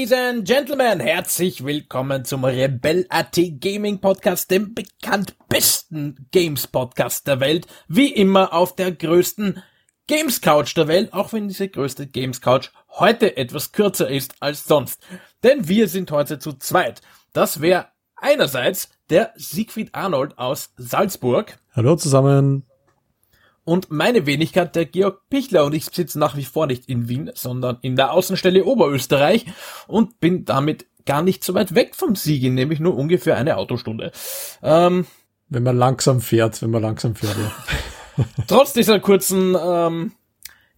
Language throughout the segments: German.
Ladies and Gentlemen, herzlich willkommen zum Rebel.at Gaming Podcast, dem bekannt besten Games Podcast der Welt. Wie immer auf der größten Games Couch der Welt, auch wenn diese größte Games Couch heute etwas kürzer ist als sonst. Denn wir sind heute zu zweit. Das wäre einerseits der Siegfried Arnold aus Salzburg. Hallo zusammen. Und meine Wenigkeit, der Georg Pichler, und ich sitze nach wie vor nicht in Wien, sondern in der Außenstelle Oberösterreich und bin damit gar nicht so weit weg vom Siegen, nämlich nur ungefähr eine Autostunde. Ähm, wenn man langsam fährt, wenn man langsam fährt, ja. Trotz dieser kurzen ähm,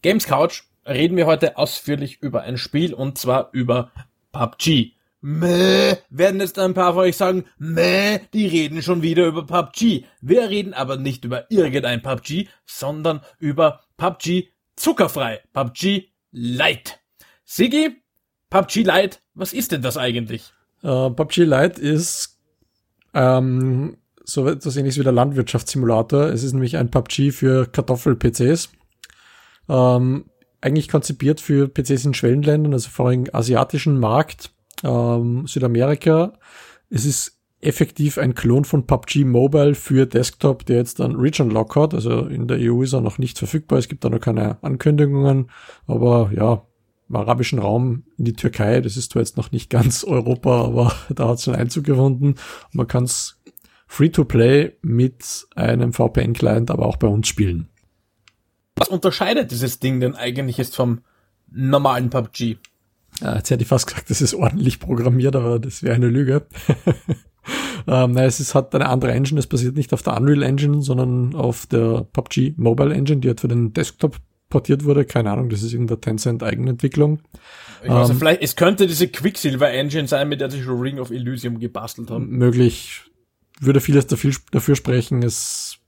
Games Couch reden wir heute ausführlich über ein Spiel und zwar über PUBG. Mäh, werden jetzt ein paar von euch sagen, mäh, die reden schon wieder über PUBG. Wir reden aber nicht über irgendein PUBG, sondern über PUBG zuckerfrei, PUBG Light. Sigi, PUBG Light, was ist denn das eigentlich? Uh, PUBG Light ist ähm, so etwas ähnliches wie der Landwirtschaftssimulator. Es ist nämlich ein PUBG für Kartoffel-PCs. Ähm, eigentlich konzipiert für PCs in Schwellenländern, also vor allem asiatischen Markt ähm, Südamerika. Es ist effektiv ein Klon von PUBG Mobile für Desktop, der jetzt dann Region Lock hat. Also in der EU ist er noch nicht verfügbar. Es gibt da noch keine Ankündigungen. Aber ja, im arabischen Raum in die Türkei, das ist zwar jetzt noch nicht ganz Europa, aber da hat es einen Einzug gefunden. Und man kann es free-to-play mit einem VPN-Client aber auch bei uns spielen. Was unterscheidet dieses Ding denn eigentlich jetzt vom normalen PUBG? Ja, jetzt hätte ich fast gesagt, das ist ordentlich programmiert, aber das wäre eine Lüge. ähm, na, es ist, hat eine andere Engine, es basiert nicht auf der Unreal Engine, sondern auf der PUBG Mobile Engine, die halt für den Desktop portiert wurde. Keine Ahnung, das ist irgendeine Tencent Eigenentwicklung. Weiß, ähm, vielleicht, es könnte diese Quicksilver Engine sein, mit der sie schon Ring of Elysium gebastelt haben. Möglich. Würde vieles dafür, dafür sprechen. Es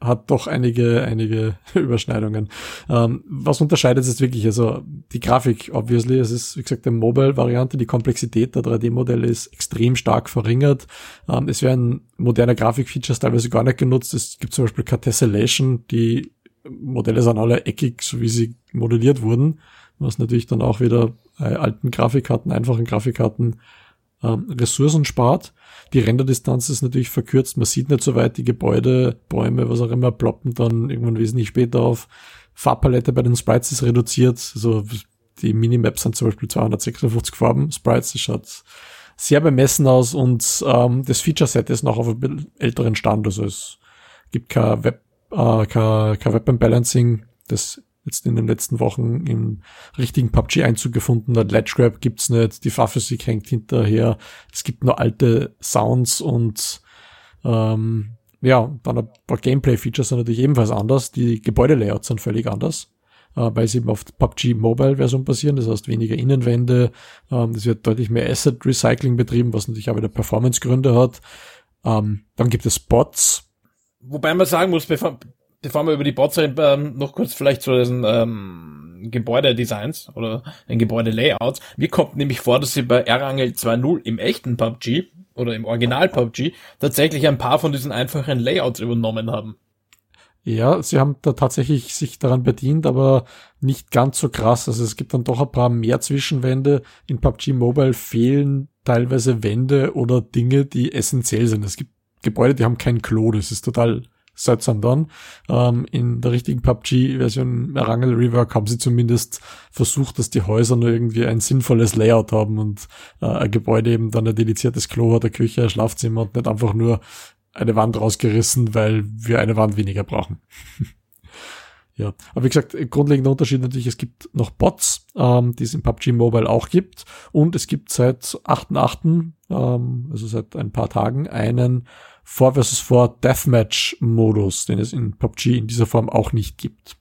hat doch einige, einige Überschneidungen. Ähm, was unterscheidet es jetzt wirklich? Also die Grafik, obviously, es ist, wie gesagt, eine Mobile-Variante, die Komplexität der 3D-Modelle ist extrem stark verringert. Ähm, es werden moderne Grafikfeatures teilweise gar nicht genutzt. Es gibt zum Beispiel keine Tessellation, die Modelle sind alle eckig, so wie sie modelliert wurden, was natürlich dann auch wieder bei alten Grafikkarten, einfachen Grafikkarten ähm, Ressourcen spart. Die Renderdistanz ist natürlich verkürzt, man sieht nicht so weit die Gebäude, Bäume, was auch immer, ploppen dann irgendwann wesentlich später auf. Farbpalette bei den Sprites ist reduziert, also die Minimaps sind zum Beispiel 256 Farben. Sprites, das schaut sehr bemessen aus und ähm, das Feature-Set ist noch auf einem älteren Stand, also es gibt kein Web, äh, kein, kein Weapon Balancing, das jetzt in den letzten Wochen im richtigen PUBG Einzug gefunden hat. Ledge Grab gibt's nicht, die Fahrphysik hängt hinterher. Es gibt nur alte Sounds und ähm, ja, dann ein paar Gameplay-Features sind natürlich ebenfalls anders. Die Gebäudelayouts sind völlig anders, äh, weil sie eben auf PUBG Mobile-Version basieren. Das heißt weniger Innenwände. Ähm, es wird deutlich mehr Asset Recycling betrieben, was natürlich auch wieder Performance-Gründe hat. Ähm, dann gibt es Bots. Wobei man sagen muss, bevor, wir über die Bots reden, ähm, noch kurz vielleicht zu diesen ähm, Gebäudedesigns oder den Gebäudelayouts. Mir kommt nämlich vor, dass sie bei Erangel 2.0 im echten PUBG oder im Original PUBG tatsächlich ein paar von diesen einfachen Layouts übernommen haben. Ja, sie haben da tatsächlich sich daran bedient, aber nicht ganz so krass. Also es gibt dann doch ein paar mehr Zwischenwände. In PUBG Mobile fehlen teilweise Wände oder Dinge, die essentiell sind. Es gibt Gebäude, die haben kein Klo. Das ist total seltsam dann. Ähm, in der richtigen PUBG-Version Erangel Rework haben sie zumindest versucht, dass die Häuser nur irgendwie ein sinnvolles Layout haben und äh, ein Gebäude eben dann ein dediziertes Klo hat, eine Küche, ein Schlafzimmer und nicht einfach nur eine Wand rausgerissen, weil wir eine Wand weniger brauchen. Ja, aber wie gesagt, grundlegender Unterschied natürlich, es gibt noch Bots, ähm, die es in PUBG Mobile auch gibt und es gibt seit 8.8., ähm, also seit ein paar Tagen, einen 4 vs 4 Deathmatch-Modus, den es in PUBG in dieser Form auch nicht gibt.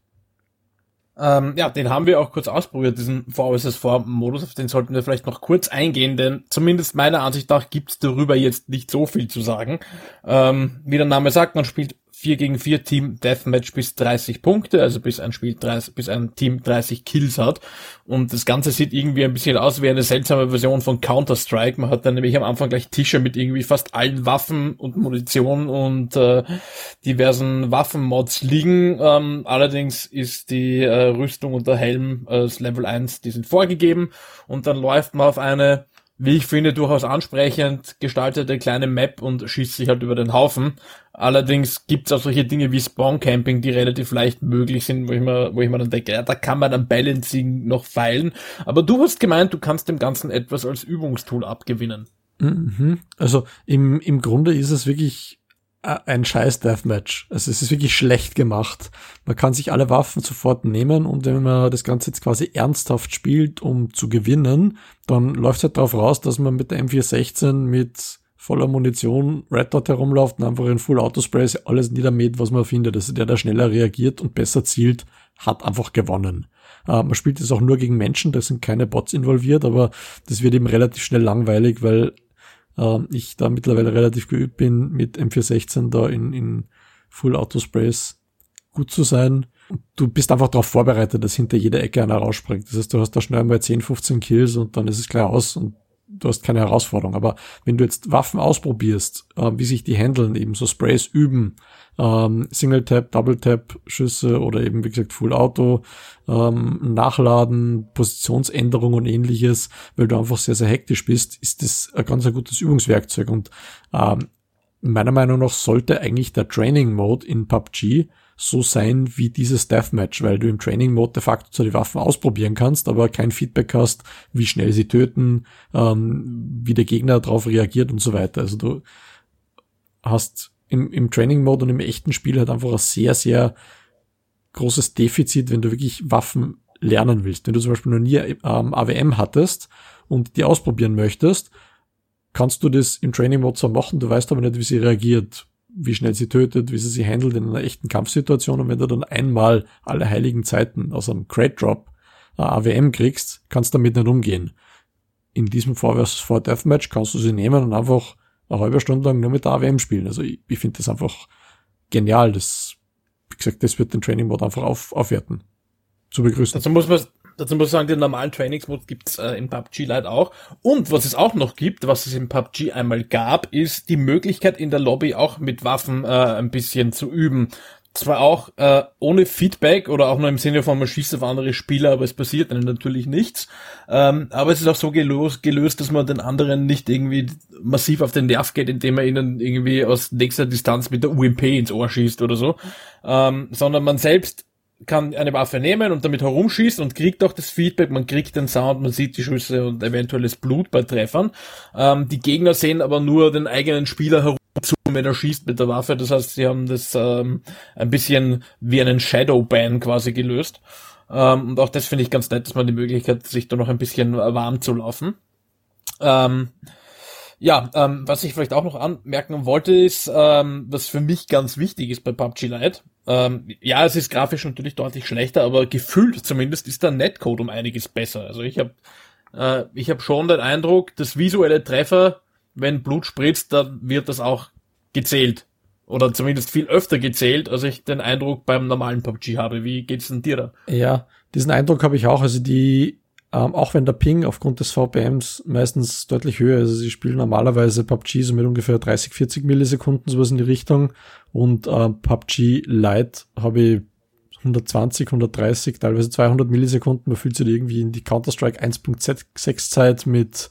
Ähm, ja, den haben wir auch kurz ausprobiert, diesen 4 vs 4 Modus, auf den sollten wir vielleicht noch kurz eingehen, denn zumindest meiner Ansicht nach gibt's darüber jetzt nicht so viel zu sagen. Ähm, wie der Name sagt, man spielt 4 gegen 4 Team Deathmatch bis 30 Punkte, also bis ein Spiel 30, bis ein Team 30 Kills hat. Und das Ganze sieht irgendwie ein bisschen aus wie eine seltsame Version von Counter-Strike. Man hat dann nämlich am Anfang gleich Tische mit irgendwie fast allen Waffen und Munition und äh, diversen Waffenmods liegen. Ähm, allerdings ist die äh, Rüstung und der Helm äh, Level 1, die sind vorgegeben und dann läuft man auf eine wie ich finde, durchaus ansprechend gestaltete kleine Map und schießt sich halt über den Haufen. Allerdings gibt's auch solche Dinge wie Spawn Camping, die relativ leicht möglich sind, wo ich mir, wo ich mir dann denke, ja, da kann man am Balancing noch feilen. Aber du hast gemeint, du kannst dem Ganzen etwas als Übungstool abgewinnen. Mhm. Also im, im Grunde ist es wirklich ein scheiß Deathmatch. Also es ist wirklich schlecht gemacht. Man kann sich alle Waffen sofort nehmen und wenn man das Ganze jetzt quasi ernsthaft spielt, um zu gewinnen, dann läuft es halt darauf raus, dass man mit der M416 mit voller Munition Red Dot herumläuft und einfach in Full Autospray alles niedermäht, was man findet. Also der, der schneller reagiert und besser zielt, hat einfach gewonnen. Uh, man spielt es auch nur gegen Menschen, da sind keine Bots involviert, aber das wird eben relativ schnell langweilig, weil äh, ich da mittlerweile relativ geübt bin, mit M416 da in, in Full Auto Sprays gut zu sein. Du bist einfach darauf vorbereitet, dass hinter jeder Ecke einer rausspringt. Das heißt, du hast da schnell mal 10, 15 Kills und dann ist es klar aus und du hast keine Herausforderung. Aber wenn du jetzt Waffen ausprobierst, äh, wie sich die handeln, eben so Sprays üben, ähm, Single Tap, Double Tap Schüsse oder eben wie gesagt Full Auto, ähm, Nachladen, Positionsänderung und ähnliches, weil du einfach sehr, sehr hektisch bist, ist das ein ganz ein gutes Übungswerkzeug und ähm, meiner Meinung nach sollte eigentlich der Training Mode in PUBG so sein wie dieses Deathmatch, weil du im Training Mode de facto zwar die Waffen ausprobieren kannst, aber kein Feedback hast, wie schnell sie töten, ähm, wie der Gegner darauf reagiert und so weiter. Also du hast im, im Training Mode und im echten Spiel halt einfach ein sehr, sehr großes Defizit, wenn du wirklich Waffen lernen willst. Wenn du zum Beispiel noch nie ähm, AWM hattest und die ausprobieren möchtest, kannst du das im Training Mode zwar machen, du weißt aber nicht, wie sie reagiert, wie schnell sie tötet, wie sie sich handelt in einer echten Kampfsituation und wenn du dann einmal alle heiligen Zeiten aus einem Crate Drop äh, AWM kriegst, kannst du damit nicht umgehen. In diesem 4 vs 4 Deathmatch kannst du sie nehmen und einfach eine halbe Stunde lang nur mit der AWM spielen. Also ich, ich finde das einfach genial. Das, wie gesagt, das wird den Training Mode einfach auf, aufwerten. Zu begrüßen. Dazu muss man, dazu muss ich sagen, den normalen Trainingsmode gibt's äh, in PUBG Lite auch. Und was es auch noch gibt, was es in PUBG einmal gab, ist die Möglichkeit in der Lobby auch mit Waffen äh, ein bisschen zu üben zwar auch äh, ohne Feedback oder auch nur im Sinne von man schießt auf andere Spieler, aber es passiert dann natürlich nichts. Ähm, aber es ist auch so gelöst, gelöst, dass man den anderen nicht irgendwie massiv auf den Nerv geht, indem man ihnen irgendwie aus nächster Distanz mit der UMP ins Ohr schießt oder so, ähm, sondern man selbst kann eine Waffe nehmen und damit herumschießen und kriegt auch das Feedback, man kriegt den Sound, man sieht die Schüsse und eventuelles Blut bei Treffern. Ähm, die Gegner sehen aber nur den eigenen Spieler herum zu, wenn er schießt mit der Waffe. Das heißt, sie haben das ähm, ein bisschen wie einen Shadow-Ban quasi gelöst. Ähm, und auch das finde ich ganz nett, dass man die Möglichkeit, sich da noch ein bisschen warm zu laufen. Ähm, ja, ähm, was ich vielleicht auch noch anmerken wollte, ist, ähm, was für mich ganz wichtig ist bei PUBG Lite. Ähm, ja, es ist grafisch natürlich deutlich schlechter, aber gefühlt zumindest ist der Netcode um einiges besser. Also ich habe äh, ich habe schon den Eindruck, dass visuelle Treffer wenn Blut spritzt, dann wird das auch gezählt. Oder zumindest viel öfter gezählt, als ich den Eindruck beim normalen PUBG habe. Wie geht's denn dir da? Ja, diesen Eindruck habe ich auch. Also die, ähm, auch wenn der Ping aufgrund des VPMs meistens deutlich höher ist, also sie spielen normalerweise PUBG so mit ungefähr 30, 40 Millisekunden, sowas in die Richtung. Und äh, PUBG Lite habe ich 120, 130, teilweise 200 Millisekunden. Man fühlt sich irgendwie in die Counter-Strike 1.6 Zeit mit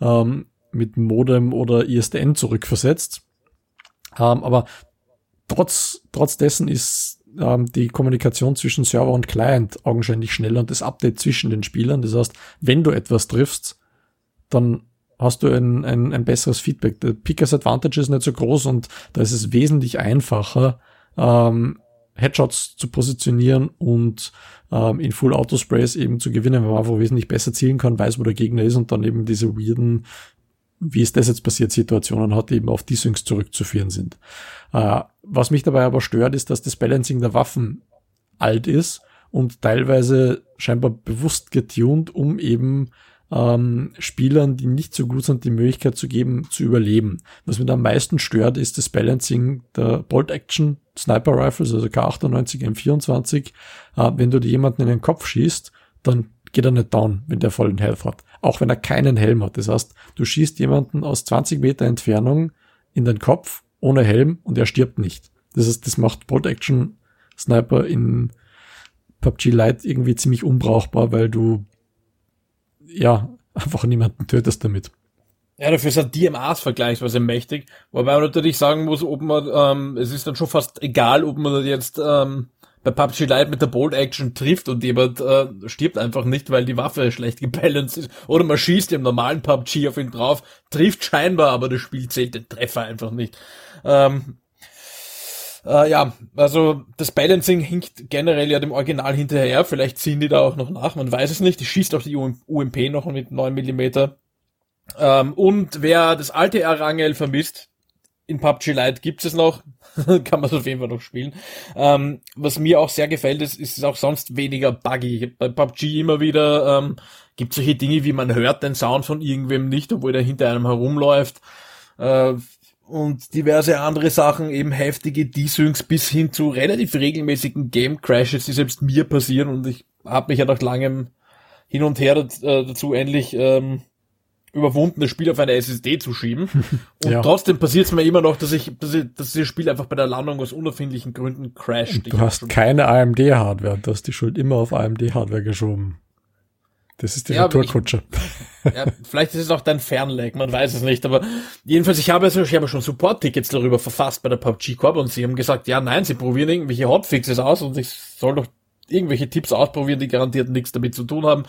ähm, mit Modem oder ISDN zurückversetzt. Ähm, aber trotz, trotz dessen ist ähm, die Kommunikation zwischen Server und Client augenscheinlich schneller und das Update zwischen den Spielern. Das heißt, wenn du etwas triffst, dann hast du ein, ein, ein besseres Feedback. Der Pickers Advantage ist nicht so groß und da ist es wesentlich einfacher, ähm, Headshots zu positionieren und ähm, in Full Auto Sprays eben zu gewinnen, weil man einfach wesentlich besser zielen kann, weiß, wo der Gegner ist und dann eben diese weirden wie ist das jetzt passiert, Situationen hat, die eben auf Desyncs zurückzuführen sind. Äh, was mich dabei aber stört, ist, dass das Balancing der Waffen alt ist und teilweise scheinbar bewusst getuned, um eben ähm, Spielern, die nicht so gut sind, die Möglichkeit zu geben, zu überleben. Was mir am meisten stört, ist das Balancing der Bolt Action Sniper Rifles, also K98, M24. Äh, wenn du dir jemanden in den Kopf schießt, dann geht er nicht down, wenn der vollen Health hat. Auch wenn er keinen Helm hat. Das heißt, du schießt jemanden aus 20 Meter Entfernung in den Kopf ohne Helm und er stirbt nicht. Das heißt, das macht Bolt Action Sniper in PUBG Lite irgendwie ziemlich unbrauchbar, weil du ja einfach niemanden tötest damit. Ja, dafür sind DMAs vergleichsweise mächtig, wobei man natürlich sagen muss, ob man, ähm, es ist dann schon fast egal, ob man jetzt ähm, bei PUBG Lite mit der Bolt Action trifft und jemand äh, stirbt einfach nicht, weil die Waffe schlecht gebalanced ist. Oder man schießt im normalen PUBG auf ihn drauf, trifft scheinbar, aber das Spiel zählt den Treffer einfach nicht. Ähm, äh, ja, also das Balancing hinkt generell ja dem Original hinterher. Vielleicht ziehen die da auch noch nach, man weiß es nicht. Die schießt auch die UMP noch mit 9 Millimeter. Ähm, und wer das alte Arangel vermisst, in PUBG Lite gibt es noch, kann man es auf jeden Fall noch spielen. Ähm, was mir auch sehr gefällt, ist, ist auch sonst weniger buggy. Bei PUBG immer wieder ähm, gibt solche Dinge, wie man hört den Sound von irgendwem nicht, obwohl der hinter einem herumläuft. Äh, und diverse andere Sachen, eben heftige Desyncs bis hin zu relativ regelmäßigen Game Crashes, die selbst mir passieren und ich habe mich ja nach langem hin und her äh, dazu endlich ähm, überwunden, das Spiel auf eine SSD zu schieben. Und ja. trotzdem passiert es mir immer noch, dass ich, dass ich, dass das Spiel einfach bei der Landung aus unerfindlichen Gründen crasht. Du hast keine AMD-Hardware, du hast die Schuld immer auf AMD-Hardware geschoben. Das ist die ja, Retourkutsche. Ja, vielleicht ist es auch dein Fernleg, man weiß es nicht, aber jedenfalls, ich habe, also, ich habe schon Support-Tickets darüber verfasst bei der PUBG Corp und sie haben gesagt, ja, nein, sie probieren irgendwelche Hotfixes aus und ich soll doch irgendwelche Tipps ausprobieren, die garantiert nichts damit zu tun haben.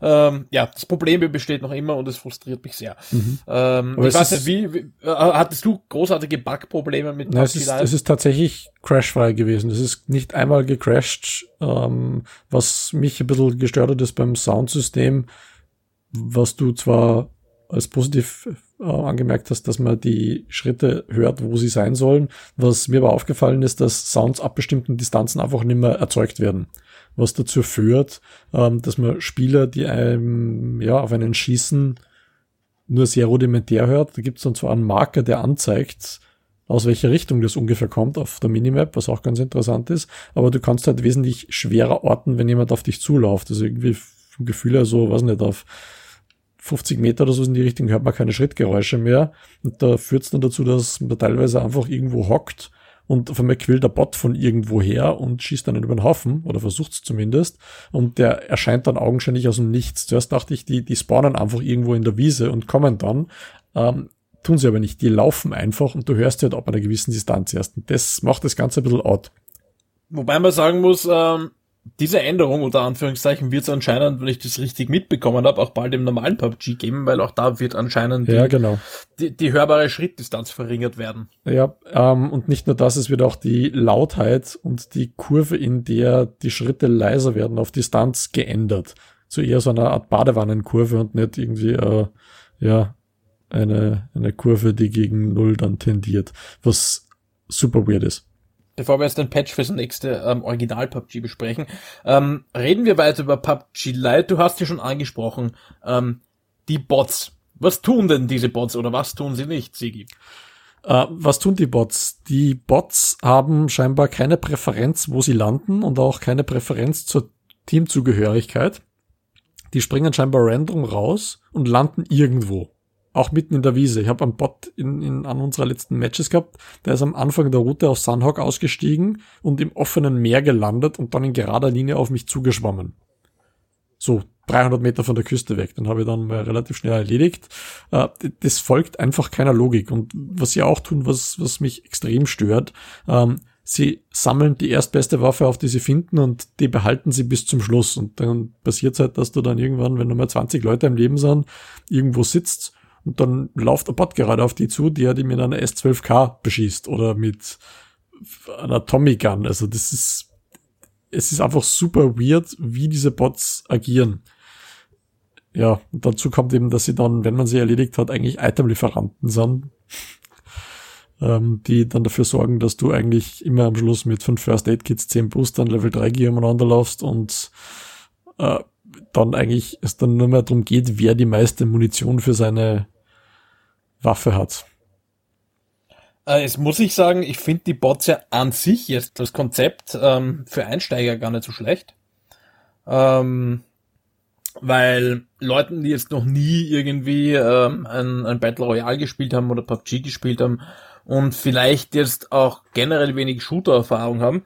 Ähm, ja, das Problem besteht noch immer und es frustriert mich sehr. Mhm. Ähm, ich weiß nicht, wie, wie, äh, hattest du großartige Bug-Probleme mit Nein, es ist, es ist tatsächlich crashfrei gewesen. Es ist nicht einmal gecrashed. Ähm, was mich ein bisschen gestört hat, ist beim Soundsystem, was du zwar als positiv äh, angemerkt hast, dass man die Schritte hört, wo sie sein sollen. Was mir aber aufgefallen ist, dass Sounds ab bestimmten Distanzen einfach nicht mehr erzeugt werden. Was dazu führt, ähm, dass man Spieler, die einem ja auf einen schießen, nur sehr rudimentär hört. Da gibt es dann zwar einen Marker, der anzeigt, aus welcher Richtung das ungefähr kommt auf der Minimap, was auch ganz interessant ist, aber du kannst halt wesentlich schwerer orten, wenn jemand auf dich zuläuft. Also irgendwie vom Gefühl her so, weiß nicht, auf 50 Meter oder so in die Richtung hört man keine Schrittgeräusche mehr. Und da führt es dann dazu, dass man teilweise einfach irgendwo hockt und auf einmal quillt der Bot von irgendwo her und schießt dann über den Haufen oder versucht es zumindest. Und der erscheint dann augenscheinlich aus dem Nichts. Zuerst dachte ich, die, die spawnen einfach irgendwo in der Wiese und kommen dann. Ähm, tun sie aber nicht. Die laufen einfach und du hörst halt ab einer gewissen Distanz erst. Und das macht das Ganze ein bisschen out. Wobei man sagen muss, ähm, diese Änderung unter Anführungszeichen wird es anscheinend, wenn ich das richtig mitbekommen habe, auch bald im normalen PUBG geben, weil auch da wird anscheinend ja, genau. die, die, hörbare Schrittdistanz verringert werden. Ja, ähm, und nicht nur das, es wird auch die Lautheit und die Kurve, in der die Schritte leiser werden, auf Distanz geändert. Zu eher so einer Art Badewannenkurve und nicht irgendwie, äh, ja, eine, eine Kurve, die gegen Null dann tendiert, was super weird ist bevor wir jetzt den Patch fürs nächste ähm, Original PUBG besprechen, ähm, reden wir weiter über PUBG Lite. Du hast ja schon angesprochen, ähm, die Bots. Was tun denn diese Bots oder was tun sie nicht, Sigi? Uh, was tun die Bots? Die Bots haben scheinbar keine Präferenz, wo sie landen und auch keine Präferenz zur Teamzugehörigkeit. Die springen scheinbar random raus und landen irgendwo auch mitten in der Wiese. Ich habe einen Bot in, in an unserer letzten Matches gehabt, der ist am Anfang der Route aus Sunhawk ausgestiegen und im offenen Meer gelandet und dann in gerader Linie auf mich zugeschwommen. So 300 Meter von der Küste weg. Dann habe ich dann mal relativ schnell erledigt. Äh, das folgt einfach keiner Logik. Und was sie auch tun, was, was mich extrem stört, ähm, sie sammeln die erstbeste Waffe auf, die sie finden und die behalten sie bis zum Schluss. Und dann passiert halt, dass du dann irgendwann, wenn nur mal 20 Leute im Leben sind, irgendwo sitzt und dann lauft der Bot gerade auf die zu, der die mit einer S12K beschießt oder mit einer Tommy Gun. Also das ist, es ist einfach super weird, wie diese Bots agieren. Ja, und dazu kommt eben, dass sie dann, wenn man sie erledigt hat, eigentlich Itemlieferanten sind, ähm, die dann dafür sorgen, dass du eigentlich immer am Schluss mit fünf First Aid Kits, zehn Boostern, Level 3 Gear umeinander laufst und äh, dann eigentlich es dann nur mehr darum geht, wer die meiste Munition für seine Waffe hat. Äh, jetzt muss ich sagen, ich finde die Bots ja an sich jetzt das Konzept ähm, für Einsteiger gar nicht so schlecht. Ähm, weil Leuten, die jetzt noch nie irgendwie ähm, ein, ein Battle Royale gespielt haben oder PUBG gespielt haben und vielleicht jetzt auch generell wenig Shooter-Erfahrung haben,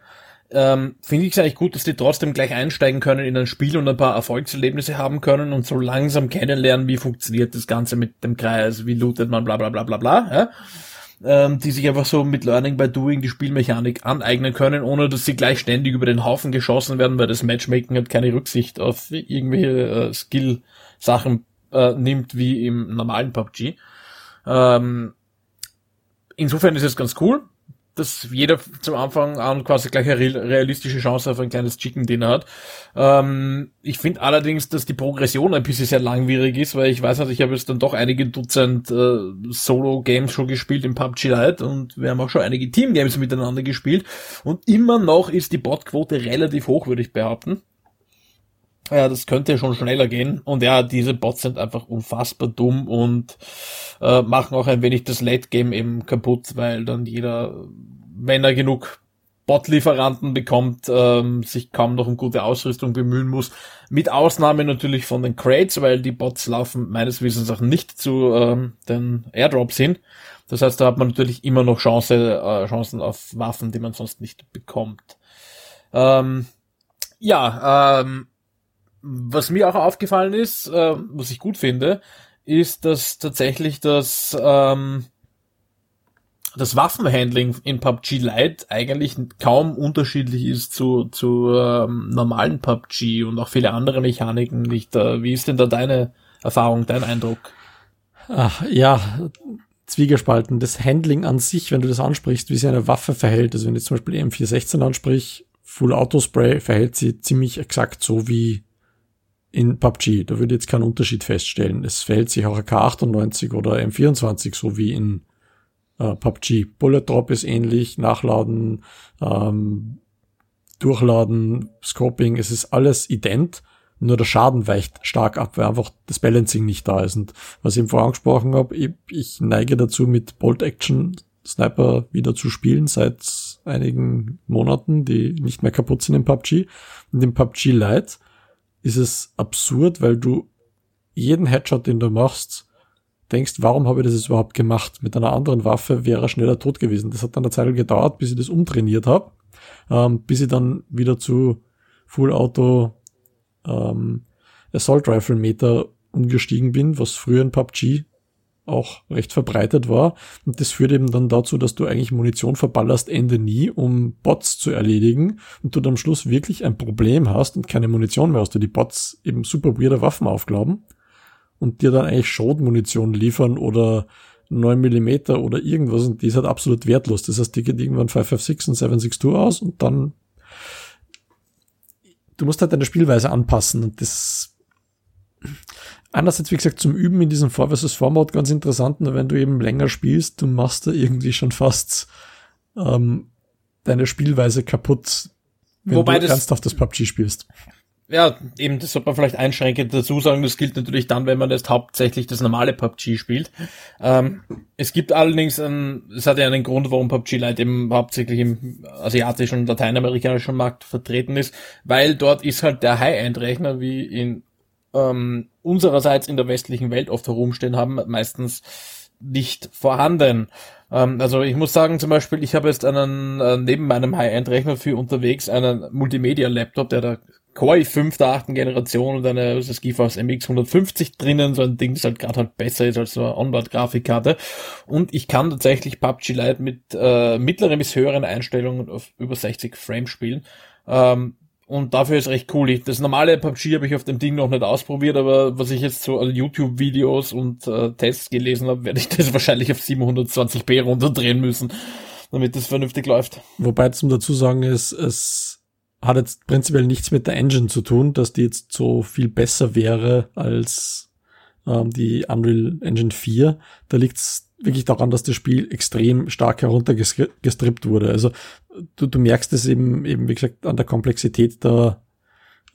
ähm, finde ich es eigentlich gut, dass die trotzdem gleich einsteigen können in ein Spiel und ein paar Erfolgserlebnisse haben können und so langsam kennenlernen, wie funktioniert das Ganze mit dem Kreis, wie lootet man, bla bla bla bla bla. Ja? Ähm, die sich einfach so mit Learning by Doing die Spielmechanik aneignen können, ohne dass sie gleich ständig über den Haufen geschossen werden, weil das Matchmaking hat keine Rücksicht auf irgendwelche äh, Skill-Sachen äh, nimmt, wie im normalen PUBG. Ähm, insofern ist es ganz cool dass jeder zum Anfang an quasi gleich eine realistische Chance auf ein kleines Chicken Dinner hat. Ähm, ich finde allerdings, dass die Progression ein bisschen sehr langwierig ist, weil ich weiß halt, ich habe jetzt dann doch einige Dutzend äh, Solo-Games schon gespielt im PUBG Lite und wir haben auch schon einige Team-Games miteinander gespielt und immer noch ist die Botquote relativ hoch, würde ich behaupten. Ja, das könnte schon schneller gehen. Und ja, diese Bots sind einfach unfassbar dumm und äh, machen auch ein wenig das Late Game eben kaputt, weil dann jeder, wenn er genug Bot-Lieferanten bekommt, ähm, sich kaum noch um gute Ausrüstung bemühen muss. Mit Ausnahme natürlich von den Crates, weil die Bots laufen meines Wissens auch nicht zu ähm, den Airdrops hin. Das heißt, da hat man natürlich immer noch Chance, äh, Chancen auf Waffen, die man sonst nicht bekommt. Ähm, ja, ähm, was mir auch aufgefallen ist, äh, was ich gut finde, ist, dass tatsächlich das, ähm, das Waffenhandling in PUBG Lite eigentlich kaum unterschiedlich ist zu, zu ähm, normalen PUBG und auch viele andere Mechaniken nicht. Äh, wie ist denn da deine Erfahrung, dein Eindruck? Ach, ja, Zwiegespalten. Das Handling an sich, wenn du das ansprichst, wie sich eine Waffe verhält, also wenn ich zum Beispiel M416 ansprich, Full Auto Spray verhält sie ziemlich exakt so wie in PUBG. Da würde ich jetzt keinen Unterschied feststellen. Es verhält sich auch K98 oder M24 so wie in äh, PUBG. Bullet Drop ist ähnlich, Nachladen, ähm, Durchladen, Scoping, es ist alles ident, nur der Schaden weicht stark ab, weil einfach das Balancing nicht da ist. Und was ich eben vorher angesprochen habe, ich, ich neige dazu, mit Bolt Action Sniper wieder zu spielen seit einigen Monaten, die nicht mehr kaputt sind im PUBG. Und im PUBG Lite ist es absurd, weil du jeden Headshot, den du machst, denkst, warum habe ich das jetzt überhaupt gemacht? Mit einer anderen Waffe wäre er schneller tot gewesen. Das hat dann eine Zeit gedauert, bis ich das umtrainiert habe, ähm, bis ich dann wieder zu Full Auto ähm, Assault Rifle Meter umgestiegen bin, was früher in PUBG auch recht verbreitet war. Und das führt eben dann dazu, dass du eigentlich Munition verballerst Ende nie, um Bots zu erledigen und du dann am Schluss wirklich ein Problem hast und keine Munition mehr hast, du die Bots eben super weirde Waffen aufglauben und dir dann eigentlich Schrotmunition liefern oder 9 mm oder irgendwas und die ist halt absolut wertlos. Das heißt, die geht irgendwann 556 und 762 aus und dann du musst halt deine Spielweise anpassen und das Einerseits, wie gesagt, zum Üben in diesem 4 vs 4 Mode ganz interessant, nur wenn du eben länger spielst, du machst da irgendwie schon fast ähm, deine Spielweise kaputt, wenn Wobei du das, ernsthaft das PUBG spielst. Ja, eben, das sollte man vielleicht einschränkend dazu sagen. Das gilt natürlich dann, wenn man jetzt hauptsächlich das normale PUBG spielt. Ähm, es gibt allerdings, ein, es hat ja einen Grund, warum PUBG Lite eben hauptsächlich im asiatischen und lateinamerikanischen Markt vertreten ist, weil dort ist halt der High-End-Rechner wie in ähm, unsererseits in der westlichen Welt oft herumstehen haben, meistens nicht vorhanden. Ähm, also ich muss sagen, zum Beispiel, ich habe jetzt einen, äh, neben meinem High-End-Rechner für unterwegs einen Multimedia-Laptop, der da Core i5 der achten Generation und eine das GeForce MX 150 drinnen, so ein Ding, das halt gerade halt besser ist als so eine Onboard-Grafikkarte. Und ich kann tatsächlich PUBG Lite mit äh, mittleren bis höheren Einstellungen auf über 60 Frames spielen. Ähm, und dafür ist recht cool. Ich, das normale PUBG habe ich auf dem Ding noch nicht ausprobiert, aber was ich jetzt so an YouTube-Videos und äh, Tests gelesen habe, werde ich das wahrscheinlich auf 720p runterdrehen müssen, damit das vernünftig läuft. Wobei zum dazu sagen ist, es hat jetzt prinzipiell nichts mit der Engine zu tun, dass die jetzt so viel besser wäre als ähm, die Unreal Engine 4. Da liegt's wirklich daran, dass das Spiel extrem stark heruntergestrippt wurde. Also du, du merkst es eben, eben, wie gesagt, an der Komplexität der,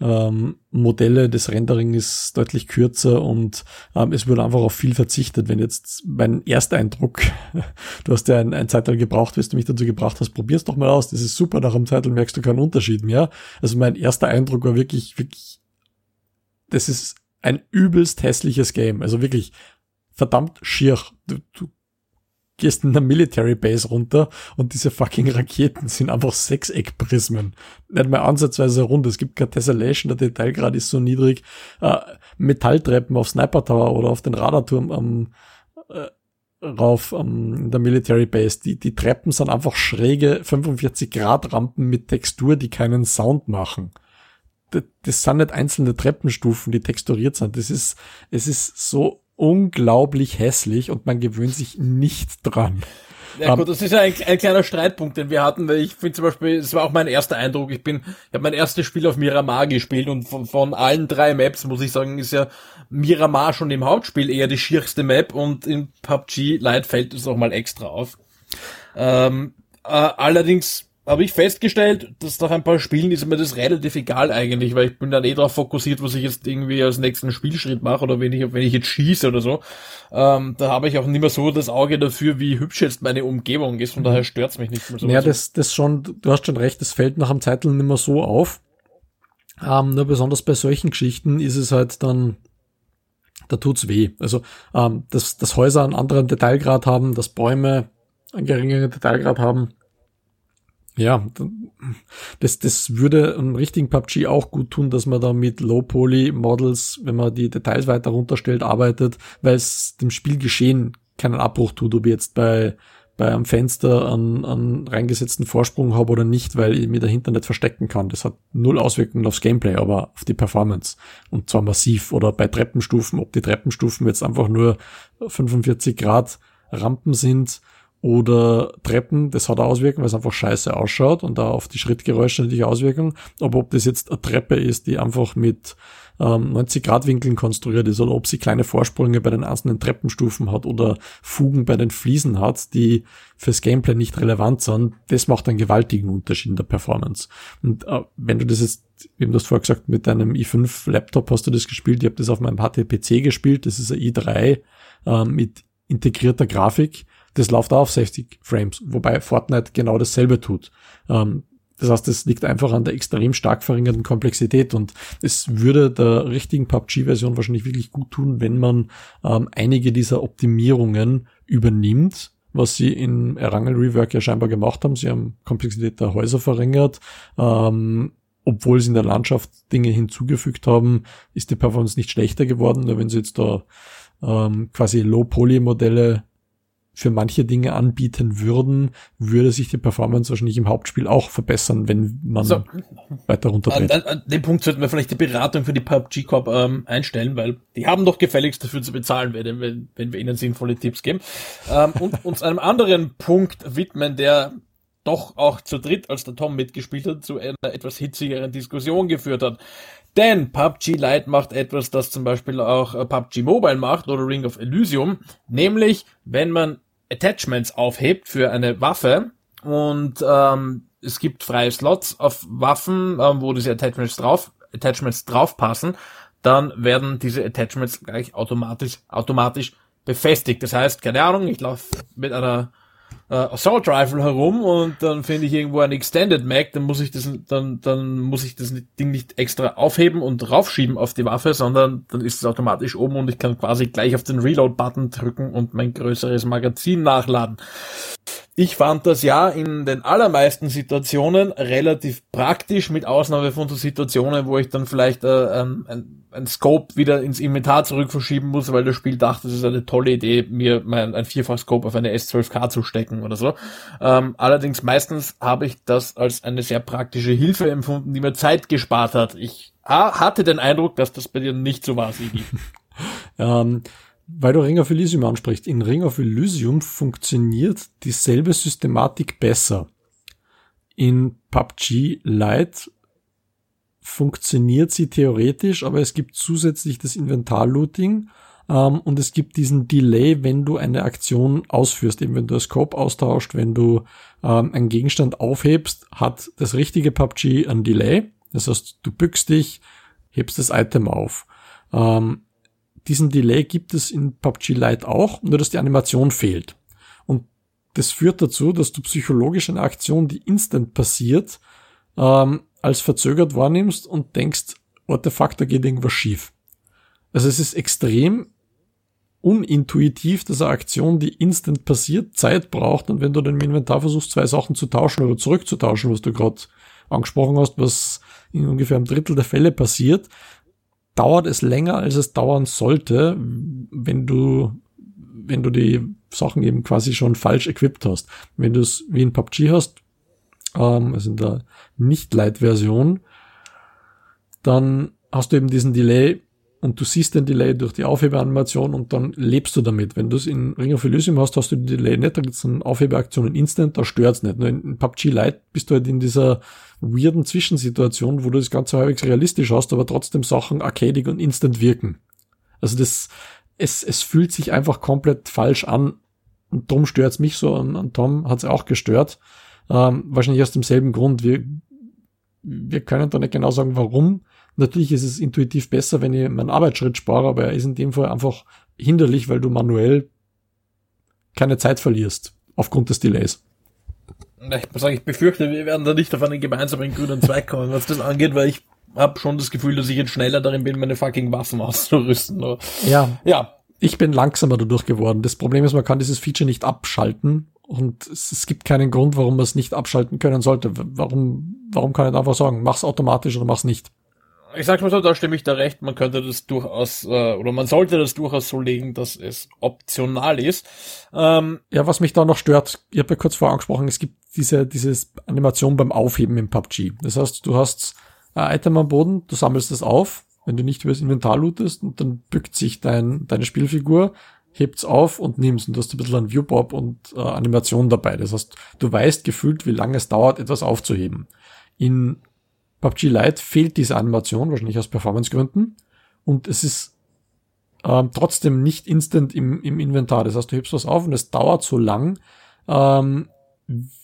ähm, Modelle, das Rendering ist deutlich kürzer und ähm, es wurde einfach auf viel verzichtet. Wenn jetzt mein Ersteindruck, du hast ja ein, ein Zeitalter gebraucht, bis du mich dazu gebracht hast, probier's doch mal aus, das ist super, nach einem Zeitalter merkst du keinen Unterschied mehr. Also mein erster Eindruck war wirklich, wirklich, das ist ein übelst hässliches Game. Also wirklich verdammt schier. Du, du gehst in der Military Base runter und diese fucking Raketen sind einfach Sechseckprismen. Nicht mal ansatzweise rund. Es gibt keine Tessellation, der Detailgrad ist so niedrig. Äh, Metalltreppen auf Sniper Tower oder auf den Radarturm am äh, rauf ähm, der Military Base. Die, die Treppen sind einfach schräge 45 Grad Rampen mit Textur, die keinen Sound machen. Das, das sind nicht einzelne Treppenstufen, die texturiert sind. Das ist, es ist so unglaublich hässlich und man gewöhnt sich nicht dran. Ja gut, das ist ja ein, ein, kleiner Streitpunkt, den wir hatten, weil ich finde zum Beispiel, es war auch mein erster Eindruck, ich bin, ich habe mein erstes Spiel auf Miramar gespielt und von, von allen drei Maps, muss ich sagen, ist ja Miramar schon im Hauptspiel eher die schierste Map und in PUBG Lite fällt es auch mal extra auf. Ähm, äh, allerdings habe ich festgestellt, dass nach ein paar Spielen ist mir das relativ egal eigentlich, weil ich bin dann eh darauf fokussiert, was ich jetzt irgendwie als nächsten Spielschritt mache oder wenn ich, wenn ich jetzt schieße oder so. Ähm, da habe ich auch nicht mehr so das Auge dafür, wie hübsch jetzt meine Umgebung ist, von daher stört's mich nicht mehr so. Ja, das, das schon, du hast schon recht, das fällt nach einem Zeitl nicht mehr so auf. Ähm, nur besonders bei solchen Geschichten ist es halt dann, da tut's weh. Also, ähm, dass, dass Häuser einen anderen Detailgrad haben, dass Bäume einen geringeren Detailgrad haben, ja, das, das würde einem richtigen PUBG auch gut tun, dass man da mit Low-Poly-Models, wenn man die Details weiter runterstellt, arbeitet, weil es dem Spielgeschehen keinen Abbruch tut, ob ich jetzt bei, bei einem Fenster einen, einen reingesetzten Vorsprung habe oder nicht, weil ich mir dahinter nicht verstecken kann. Das hat null Auswirkungen aufs Gameplay, aber auf die Performance. Und zwar massiv. Oder bei Treppenstufen, ob die Treppenstufen jetzt einfach nur 45 Grad Rampen sind, oder Treppen, das hat Auswirkungen, weil es einfach scheiße ausschaut und da auf die Schrittgeräusche natürlich Auswirkungen. Aber ob das jetzt eine Treppe ist, die einfach mit ähm, 90 Grad Winkeln konstruiert ist oder ob sie kleine Vorsprünge bei den einzelnen Treppenstufen hat oder Fugen bei den Fliesen hat, die fürs Gameplay nicht relevant sind, das macht einen gewaltigen Unterschied in der Performance. Und äh, wenn du das jetzt, wie du das vorher gesagt, mit deinem i5 Laptop hast du das gespielt, ich habe das auf meinem HTPC gespielt, das ist ein i3 äh, mit integrierter Grafik das läuft auch auf 60 Frames, wobei Fortnite genau dasselbe tut. Ähm, das heißt, es liegt einfach an der extrem stark verringerten Komplexität und es würde der richtigen PUBG-Version wahrscheinlich wirklich gut tun, wenn man ähm, einige dieser Optimierungen übernimmt, was sie in Erangel Rework ja scheinbar gemacht haben. Sie haben Komplexität der Häuser verringert. Ähm, obwohl sie in der Landschaft Dinge hinzugefügt haben, ist die Performance nicht schlechter geworden. Wenn sie jetzt da ähm, quasi Low-Poly-Modelle für manche Dinge anbieten würden, würde sich die Performance wahrscheinlich im Hauptspiel auch verbessern, wenn man so, weiter runterdreht. An, an, dem Punkt sollten wir vielleicht die Beratung für die PUBG Corp ähm, einstellen, weil die haben doch gefälligst dafür zu bezahlen, wenn, wenn wir ihnen sinnvolle Tipps geben. Ähm, und uns einem anderen Punkt widmen, der doch auch zu dritt, als der Tom mitgespielt hat, zu einer etwas hitzigeren Diskussion geführt hat. Denn PUBG Lite macht etwas, das zum Beispiel auch äh, PUBG Mobile macht oder Ring of Elysium, nämlich wenn man Attachments aufhebt für eine Waffe und ähm, es gibt freie Slots auf Waffen, ähm, wo diese Attachments drauf, Attachments draufpassen, dann werden diese Attachments gleich automatisch, automatisch befestigt. Das heißt, keine Ahnung, ich laufe mit einer äh, Assault Rifle herum und dann finde ich irgendwo ein Extended Mag, dann muss ich das, dann, dann muss ich das Ding nicht extra aufheben und raufschieben auf die Waffe, sondern dann ist es automatisch oben und ich kann quasi gleich auf den Reload-Button drücken und mein größeres Magazin nachladen. Ich fand das ja in den allermeisten Situationen relativ praktisch, mit Ausnahme von so Situationen, wo ich dann vielleicht äh, ein, ein Scope wieder ins Inventar zurück verschieben muss, weil das Spiel dachte, es ist eine tolle Idee, mir mein, ein Vierfach-Scope auf eine S12K zu stecken oder so. Ähm, allerdings meistens habe ich das als eine sehr praktische Hilfe empfunden, die mir Zeit gespart hat. Ich hatte den Eindruck, dass das bei dir nicht so war, Sigi. ähm, weil du Ring of Elysium ansprichst, in Ring of Elysium funktioniert dieselbe Systematik besser. In PUBG Lite funktioniert sie theoretisch, aber es gibt zusätzlich das Inventar-Looting ähm, und es gibt diesen Delay, wenn du eine Aktion ausführst, eben wenn du das Scope austauscht, wenn du ähm, einen Gegenstand aufhebst, hat das richtige PUBG ein Delay Das heißt, du bückst dich, hebst das Item auf. Ähm, diesen Delay gibt es in PUBG Lite auch, nur dass die Animation fehlt. Und das führt dazu, dass du psychologisch eine Aktion, die instant passiert, ähm, als verzögert wahrnimmst und denkst, what the fuck, da geht irgendwas schief. Also es ist extrem unintuitiv, dass eine Aktion, die instant passiert, Zeit braucht und wenn du dann im Inventar versuchst, zwei Sachen zu tauschen oder zurückzutauschen, was du gerade angesprochen hast, was in ungefähr einem Drittel der Fälle passiert, dauert es länger, als es dauern sollte, wenn du, wenn du die Sachen eben quasi schon falsch equipped hast. Wenn du es wie in PUBG hast, ähm, also in der Nicht-Light-Version, dann hast du eben diesen Delay und du siehst den Delay durch die Aufhebeanimation und dann lebst du damit. Wenn du es in Ring of Elysium hast, hast du den Delay nicht, da gibt es eine Aufhebeaktion instant, da stört's nicht. Nur in PUBG Lite bist du halt in dieser weirden Zwischensituation, wo du das Ganze halbwegs realistisch hast, aber trotzdem Sachen arcadig und instant wirken. Also das, es, es fühlt sich einfach komplett falsch an und darum stört's mich so und, und Tom hat's auch gestört. Ähm, wahrscheinlich aus demselben Grund. Wir, wir können da nicht genau sagen, warum. Natürlich ist es intuitiv besser, wenn ich meinen Arbeitsschritt spare, aber er ist in dem Fall einfach hinderlich, weil du manuell keine Zeit verlierst aufgrund des Delays. Ich muss sagen, ich befürchte, wir werden da nicht auf einen gemeinsamen grünen Zweig kommen, was das angeht, weil ich habe schon das Gefühl, dass ich jetzt schneller darin bin, meine fucking Waffen auszurüsten. Ja. Ja. Ich bin langsamer dadurch geworden. Das Problem ist, man kann dieses Feature nicht abschalten und es, es gibt keinen Grund, warum man es nicht abschalten können sollte. Warum, warum kann ich einfach sagen, mach's automatisch oder mach's nicht? Ich sag mal so, da stimme ich da recht, man könnte das durchaus, äh, oder man sollte das durchaus so legen, dass es optional ist. Ähm, ja, was mich da noch stört, ich habe ja kurz vorher angesprochen, es gibt diese, dieses Animation beim Aufheben im PUBG. Das heißt, du hast ein Item am Boden, du sammelst es auf, wenn du nicht über das Inventar lootest, und dann bückt sich dein, deine Spielfigur, hebt's auf und nimmst und du hast ein bisschen ein Viewbob und äh, Animation dabei. Das heißt, du weißt gefühlt, wie lange es dauert, etwas aufzuheben. In PUBG Lite fehlt diese Animation, wahrscheinlich aus Performancegründen. Und es ist ähm, trotzdem nicht instant im, im Inventar. Das heißt, du hebst was auf und es dauert so lang, ähm,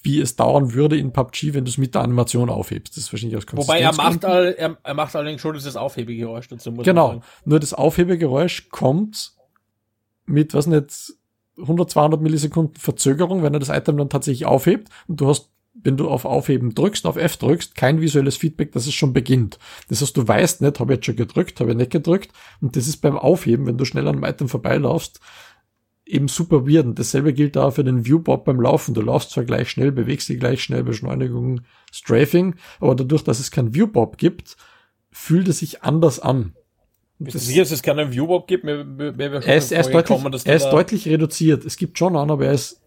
wie es dauern würde in PUBG, wenn du es mit der Animation aufhebst. Das ist wahrscheinlich aus Wobei er macht, all, er, er macht allerdings schon dieses Aufhebegeräusch dazu. Muss genau. Nur das Aufhebegeräusch kommt mit, was nicht, 100, 200 Millisekunden Verzögerung, wenn er das Item dann tatsächlich aufhebt und du hast wenn du auf Aufheben drückst, auf F drückst, kein visuelles Feedback, dass es schon beginnt. Das heißt, du weißt nicht, habe ich jetzt schon gedrückt, habe ich nicht gedrückt. Und das ist beim Aufheben, wenn du schnell an einem Item vorbeilaufst, eben super weird. Und dasselbe gilt auch für den Viewbob beim Laufen. Du laufst zwar gleich schnell, bewegst dich gleich schnell, Beschleunigung, Strafing, aber dadurch, dass es kein Viewbob gibt, fühlt es sich anders an. Bist du sicher, dass es keinen Viewbob gibt? Mir, mir, mir er ist, er ist, deutlich, er ist deutlich reduziert. Es gibt schon an, aber er ist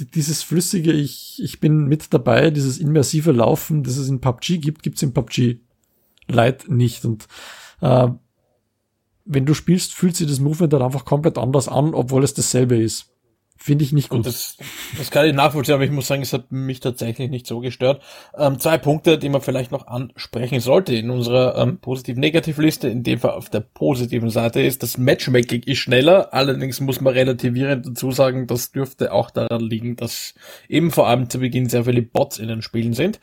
dieses flüssige, ich, ich bin mit dabei, dieses immersive Laufen, das es in PUBG gibt, gibt's in PUBG Lite nicht. Und äh, wenn du spielst, fühlt sich das Movement dann einfach komplett anders an, obwohl es dasselbe ist. Finde ich nicht gut. Das, das kann ich nachvollziehen, aber ich muss sagen, es hat mich tatsächlich nicht so gestört. Ähm, zwei Punkte, die man vielleicht noch ansprechen sollte in unserer ähm, positiv-negativ-Liste, in dem Fall auf der positiven Seite ist, das Matchmaking ist schneller, allerdings muss man relativierend dazu sagen, das dürfte auch daran liegen, dass eben vor allem zu Beginn sehr viele Bots in den Spielen sind.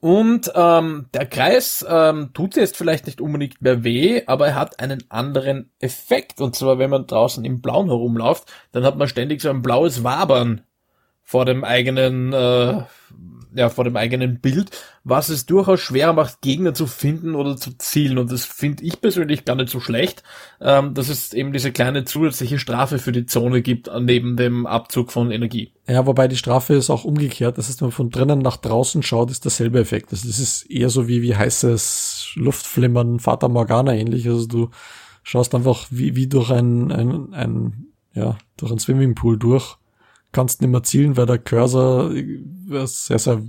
Und ähm, der Kreis ähm, tut jetzt vielleicht nicht unbedingt mehr weh, aber er hat einen anderen Effekt. Und zwar, wenn man draußen im Blauen herumläuft, dann hat man ständig so ein blaues Wabern vor dem eigenen äh, ja, vor dem eigenen Bild, was es durchaus schwer macht, Gegner zu finden oder zu zielen. Und das finde ich persönlich gar nicht so schlecht, ähm, dass es eben diese kleine zusätzliche Strafe für die Zone gibt, neben dem Abzug von Energie. Ja, wobei die Strafe ist auch umgekehrt. Das heißt, wenn man von drinnen nach draußen schaut, ist derselbe Effekt. Also das ist eher so wie, wie heißes Luftflimmern, Fata Morgana ähnlich. Also du schaust einfach wie, wie durch ein, ein, ein, ja, durch ein Swimmingpool durch kannst nicht mehr zielen, weil der Cursor sehr, sehr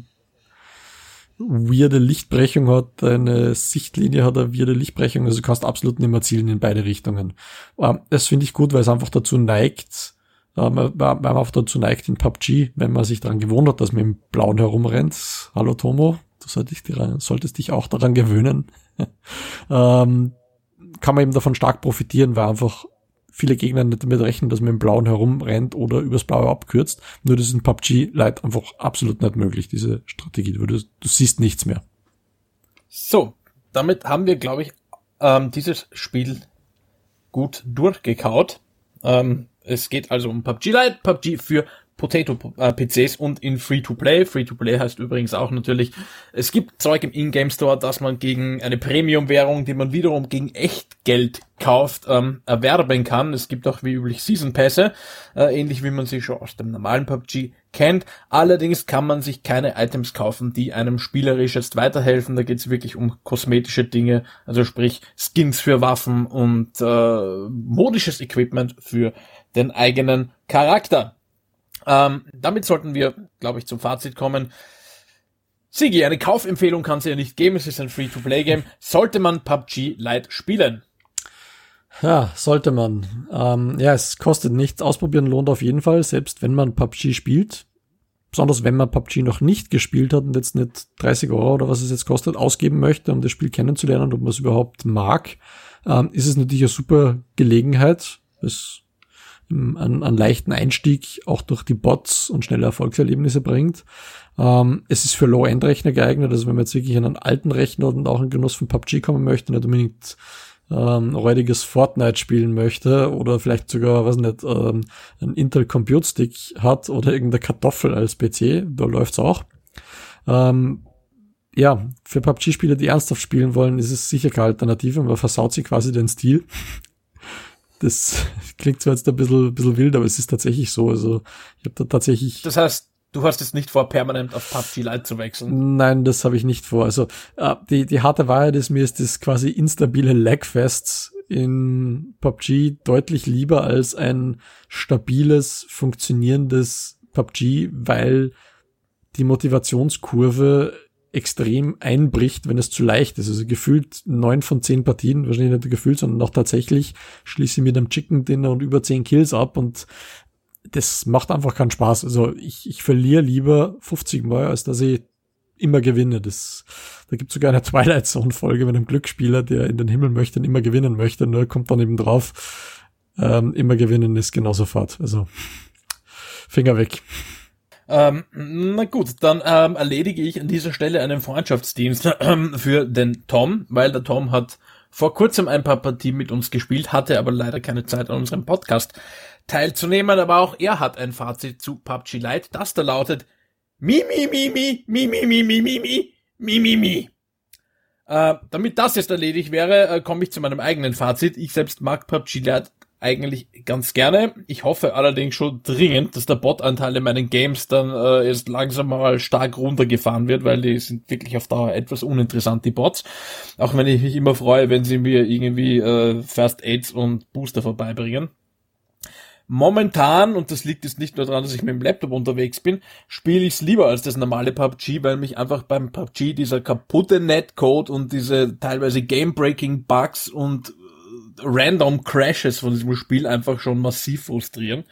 weirde Lichtbrechung hat, eine Sichtlinie hat eine weirde Lichtbrechung, also du kannst absolut nicht mehr zielen in beide Richtungen. Ähm, das finde ich gut, weil es einfach dazu neigt, ähm, weil man einfach dazu neigt in PUBG, wenn man sich daran gewohnt hat, dass man im Blauen herumrennt. Hallo Tomo, du solltest, solltest dich auch daran gewöhnen. ähm, kann man eben davon stark profitieren, weil einfach viele Gegner nicht damit rechnen, dass man im Blauen herumrennt oder übers Blaue abkürzt. Nur das ist in PUBG Lite einfach absolut nicht möglich, diese Strategie. Du, du siehst nichts mehr. So, damit haben wir, glaube ich, ähm, dieses Spiel gut durchgekaut. Ähm, es geht also um PUBG Lite, PUBG für Potato-PCs äh, und in Free-to-Play. Free-to-Play heißt übrigens auch natürlich, es gibt Zeug im Ingame Store, das man gegen eine Premium-Währung, die man wiederum gegen Echtgeld kauft, ähm, erwerben kann. Es gibt auch wie üblich Season-Pässe, äh, ähnlich wie man sie schon aus dem normalen PUBG kennt. Allerdings kann man sich keine Items kaufen, die einem spielerisch jetzt weiterhelfen. Da geht es wirklich um kosmetische Dinge, also sprich Skins für Waffen und äh, modisches Equipment für den eigenen Charakter. Ähm, damit sollten wir, glaube ich, zum Fazit kommen. Sigi, eine Kaufempfehlung kann es ja nicht geben, es ist ein Free-to-Play-Game. Sollte man PUBG Lite spielen? Ja, sollte man. Ähm, ja, es kostet nichts. Ausprobieren lohnt auf jeden Fall, selbst wenn man PUBG spielt. Besonders wenn man PUBG noch nicht gespielt hat und jetzt nicht 30 Euro oder was es jetzt kostet, ausgeben möchte, um das Spiel kennenzulernen, ob man es überhaupt mag, ähm, ist es natürlich eine super Gelegenheit. Es einen, einen leichten Einstieg auch durch die Bots und schnelle Erfolgserlebnisse bringt. Ähm, es ist für Low-End-Rechner geeignet, also wenn man jetzt wirklich einen alten Rechner und auch einen Genuss von PUBG kommen möchte, nicht unbedingt ähm, räudiges Fortnite spielen möchte oder vielleicht sogar, was nicht, ähm, ein Intel Compute Stick hat oder irgendeine Kartoffel als PC, da läuft's auch. Ähm, ja, für PUBG-Spieler, die ernsthaft spielen wollen, ist es sicher keine Alternative. Man versaut sich quasi den Stil. Das klingt zwar jetzt ein bisschen, ein bisschen wild, aber es ist tatsächlich so. Also ich habe da tatsächlich. Das heißt, du hast es nicht vor, permanent auf PUBG Lite zu wechseln? Nein, das habe ich nicht vor. Also äh, die, die harte Wahrheit ist, mir ist das quasi instabile Lagfest in PUBG deutlich lieber als ein stabiles, funktionierendes PUBG, weil die Motivationskurve extrem einbricht, wenn es zu leicht ist. Also gefühlt neun von zehn Partien, wahrscheinlich nicht gefühlt, sondern auch tatsächlich schließe ich mit einem Chicken Dinner und über zehn Kills ab und das macht einfach keinen Spaß. Also ich, ich verliere lieber 50 Mal, als dass ich immer gewinne. Das, da gibt sogar eine Twilight Zone Folge mit einem Glücksspieler, der in den Himmel möchte und immer gewinnen möchte, nur kommt dann eben drauf, ähm, immer gewinnen ist genauso fad. Also Finger weg. Ähm, na gut, dann ähm, erledige ich an dieser Stelle einen Freundschaftsdienst äh, für den Tom, weil der Tom hat vor kurzem ein paar Partien mit uns gespielt, hatte aber leider keine Zeit an unserem Podcast teilzunehmen, aber auch er hat ein Fazit zu PUBG Lite, das da lautet Mi, mi, mi, mi, mi, mi, mi, mi, mi, mi, mi, mi, mi. Äh, damit das jetzt erledigt wäre, äh, komme ich zu meinem eigenen Fazit. Ich selbst mag PUBG Lite eigentlich ganz gerne. Ich hoffe allerdings schon dringend, dass der Bot-Anteil in meinen Games dann äh, jetzt langsam mal stark runtergefahren wird, weil die sind wirklich auf Dauer etwas uninteressant, die Bots. Auch wenn ich mich immer freue, wenn sie mir irgendwie äh, First Aids und Booster vorbeibringen. Momentan, und das liegt jetzt nicht nur daran, dass ich mit dem Laptop unterwegs bin, spiele ich es lieber als das normale PUBG, weil mich einfach beim PUBG dieser kaputte Netcode und diese teilweise Game-Breaking-Bugs und Random Crashes von diesem Spiel einfach schon massiv frustrieren.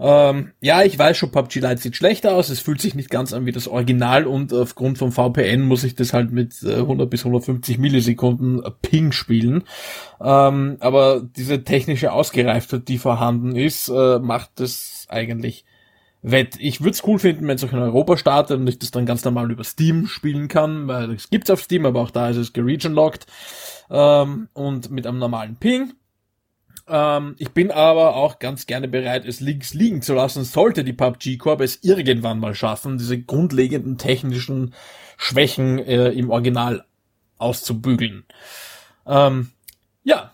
Ähm, ja, ich weiß schon, PUBG Lite sieht schlechter aus, es fühlt sich nicht ganz an wie das Original und aufgrund vom VPN muss ich das halt mit 100 äh, bis 150 Millisekunden Ping spielen. Ähm, aber diese technische Ausgereiftheit, die vorhanden ist, äh, macht es eigentlich wett. Ich würde es cool finden, wenn es auch in Europa startet und ich das dann ganz normal über Steam spielen kann, weil es gibt's auf Steam, aber auch da ist es geregionlocked ähm, und mit einem normalen Ping. Ähm, ich bin aber auch ganz gerne bereit, es links liegen zu lassen, sollte die PUBG Corp es irgendwann mal schaffen, diese grundlegenden technischen Schwächen äh, im Original auszubügeln. Ähm, ja,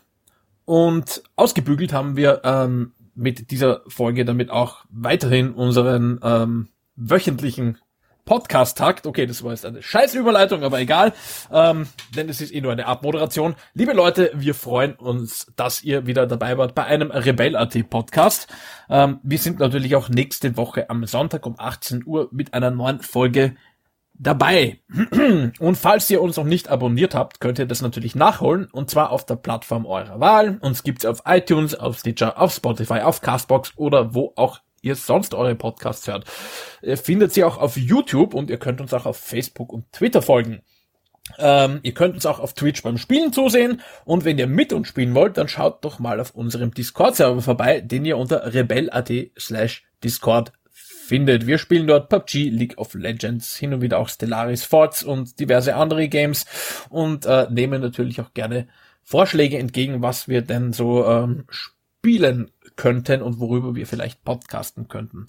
und ausgebügelt haben wir ähm, mit dieser Folge damit auch weiterhin unseren ähm, wöchentlichen Podcast-Takt. Okay, das war jetzt eine scheiß Überleitung, aber egal, ähm, denn es ist eh nur eine Abmoderation. Liebe Leute, wir freuen uns, dass ihr wieder dabei wart bei einem Rebell.at Podcast. Ähm, wir sind natürlich auch nächste Woche am Sonntag um 18 Uhr mit einer neuen Folge dabei. Und falls ihr uns noch nicht abonniert habt, könnt ihr das natürlich nachholen und zwar auf der Plattform eurer Wahl. Uns gibt's auf iTunes, auf Stitcher, auf Spotify, auf Castbox oder wo auch ihr sonst eure Podcasts hört. Ihr findet sie auch auf YouTube und ihr könnt uns auch auf Facebook und Twitter folgen. Ähm, ihr könnt uns auch auf Twitch beim Spielen zusehen und wenn ihr mit uns spielen wollt, dann schaut doch mal auf unserem Discord-Server vorbei, den ihr unter rebel.at slash Discord findet. Wir spielen dort PUBG, League of Legends, hin und wieder auch Stellaris Forts und diverse andere Games und äh, nehmen natürlich auch gerne Vorschläge entgegen, was wir denn so ähm, spielen könnten und worüber wir vielleicht podcasten könnten.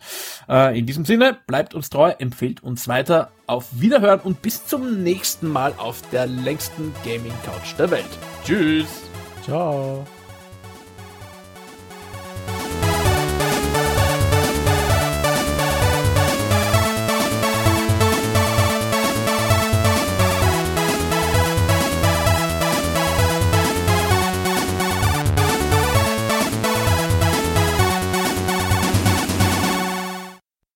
Äh, in diesem Sinne, bleibt uns treu, empfehlt uns weiter. Auf Wiederhören und bis zum nächsten Mal auf der längsten Gaming Couch der Welt. Tschüss. Ciao.